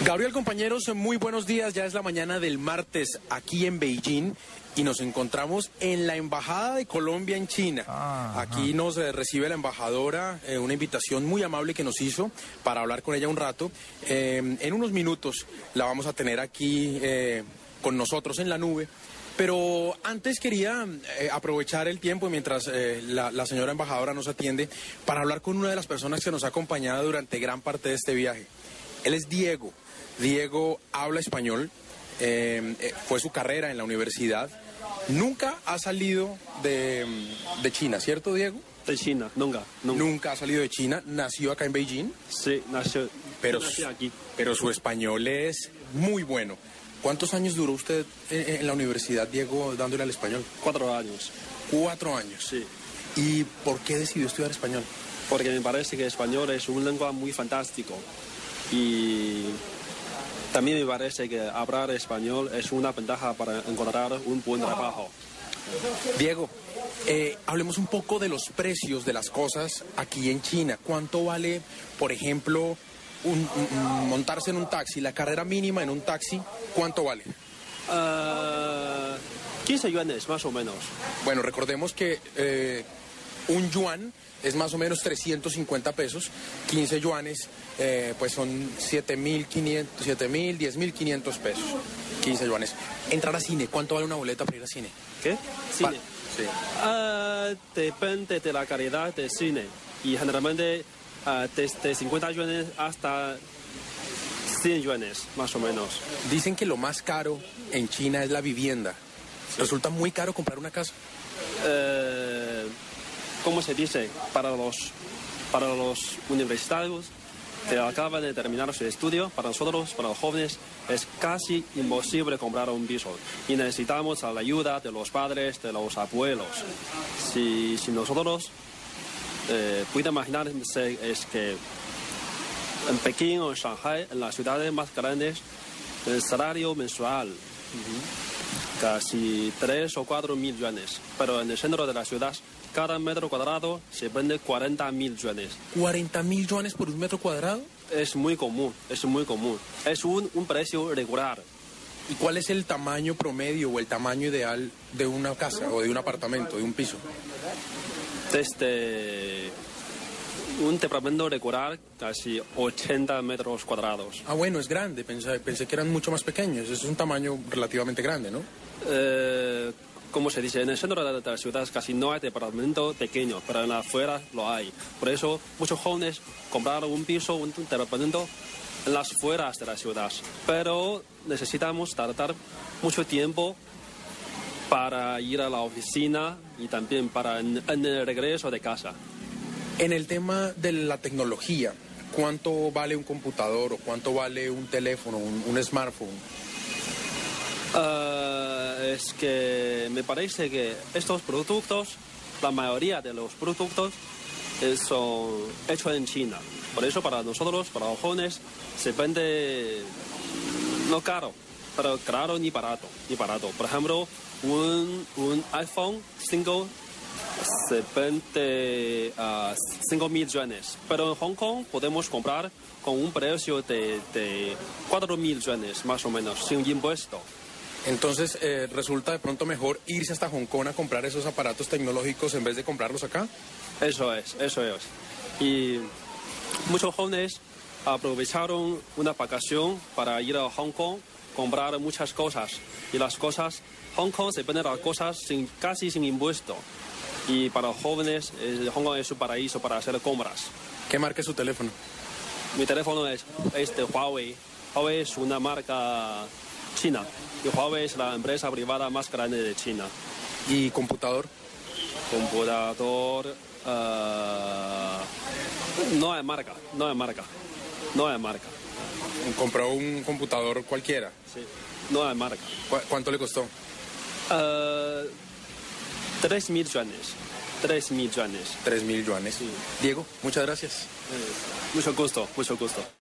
Gabriel, compañeros, muy buenos días. Ya es la mañana del martes aquí en Beijing y nos encontramos en la Embajada de Colombia en China. Ah, aquí nos eh, recibe la embajadora, eh, una invitación muy amable que nos hizo para hablar con ella un rato. Eh, en unos minutos la vamos a tener aquí con nosotros en la nube. Pero antes quería eh, aprovechar el tiempo mientras eh, la, la señora embajadora nos atiende para hablar con una de las personas que nos ha acompañado durante gran parte de este viaje. Él es Diego. Diego habla español, eh, eh, fue su carrera en la universidad. Nunca ha salido de, de China, ¿cierto, Diego? De China, nunca, nunca. Nunca ha salido de China, nació acá en Beijing, Sí, nació, pero, aquí. pero su español es muy bueno. ¿Cuántos años duró usted eh, en la universidad, Diego, dándole al español? Cuatro años, Cuatro años. sí. ¿Y por qué decidió estudiar español? Porque me parece que español es una lengua muy fantástico. Y también me parece que hablar español es una ventaja para encontrar un buen trabajo. Diego, eh, hablemos un poco de los precios de las cosas aquí en China. ¿Cuánto vale, por ejemplo, un- un- montarse en un taxi? La carrera mínima en un taxi, ¿cuánto vale? Ah, 15 yuanes, más o menos. Bueno, recordemos que eh, un yuan es más o menos 350 pesos, 15 yuanes eh, pues son 7.500, 7.000, 10.500 pesos, 15 yuanes. Entrar a cine, ¿cuánto vale una boleta para ir a cine? ¿Qué? Cine. Sí. Ah, depende de la calidad del cine. Y generalmente ah, desde 50 yuanes hasta 100 yuanes, más o menos. Dicen que lo más caro en China es la vivienda. Resulta muy caro comprar una casa. eh, ¿cómo se dice? Para los, para los universitarios que acaban de terminar su estudio, para nosotros, para los jóvenes, es casi imposible comprar un piso. Y necesitamos la ayuda de los padres, de los abuelos. Si, si nosotros eh, pueden imaginarse que en Pekín o en Shanghai, en las ciudades más grandes, el salario mensual casi 3 o 4 mil yuanes. Pero en el centro de la ciudad, cada metro cuadrado se vende 40 mil yuanes. 40 mil yuanes por un metro cuadrado. Es muy común, es muy común. Es un, un precio regular. ¿Y cuál es el tamaño promedio o el tamaño ideal de una casa o de un apartamento, de un piso? Desde un departamento regular, casi 80 metros cuadrados. Ah, bueno, es grande. Pensé, pensé que eran mucho más pequeños. Es un tamaño relativamente grande, ¿no? Eh, como se dice, en el centro de la ciudad casi no hay departamento pequeño, pero en la afuera lo hay. Por eso muchos jóvenes compraron un piso, un departamento en las afueras de la ciudad. Pero necesitamos tardar mucho tiempo para ir a la oficina y también para en, en el regreso de casa. En el tema de la tecnología, ¿cuánto vale un computador o cuánto vale un teléfono, un, smartphone? Ah, es que me parece que estos productos, la mayoría de los productos eh, son hechos en China. Por eso para nosotros, para los jóvenes, se vende no caro, pero claro ni barato, ni barato. Por ejemplo, un, un iPhone 5 se vende a 5 mil yuanes, pero en Hong Kong podemos comprar con un precio de, de 4 mil yuanes más o menos, sin impuesto. Entonces, eh, ¿resulta de pronto mejor irse hasta Hong Kong a comprar esos aparatos tecnológicos en vez de comprarlos acá? Eso es, eso es. Y muchos jóvenes aprovecharon una vacación para ir a Hong Kong, comprar muchas cosas. Y las cosas, Hong Kong se venden las cosas sin, casi sin impuesto y para los jóvenes Hong Kong es un paraíso para hacer compras. ¿Qué marca es su teléfono? Mi teléfono es, es de Huawei. Huawei es una marca china y Huawei es la empresa privada más grande de China. ¿Y computador? Computador... Eh, no hay marca, no hay marca, no hay marca. ¿Compró un computador cualquiera? Sí, no hay marca. ¿Cuánto le costó? Eh, 3.000 yuanes. 3.000 yuanes. 3.000 yuanes. Diego, muchas gracias. Eh, mucho gusto, mucho gusto.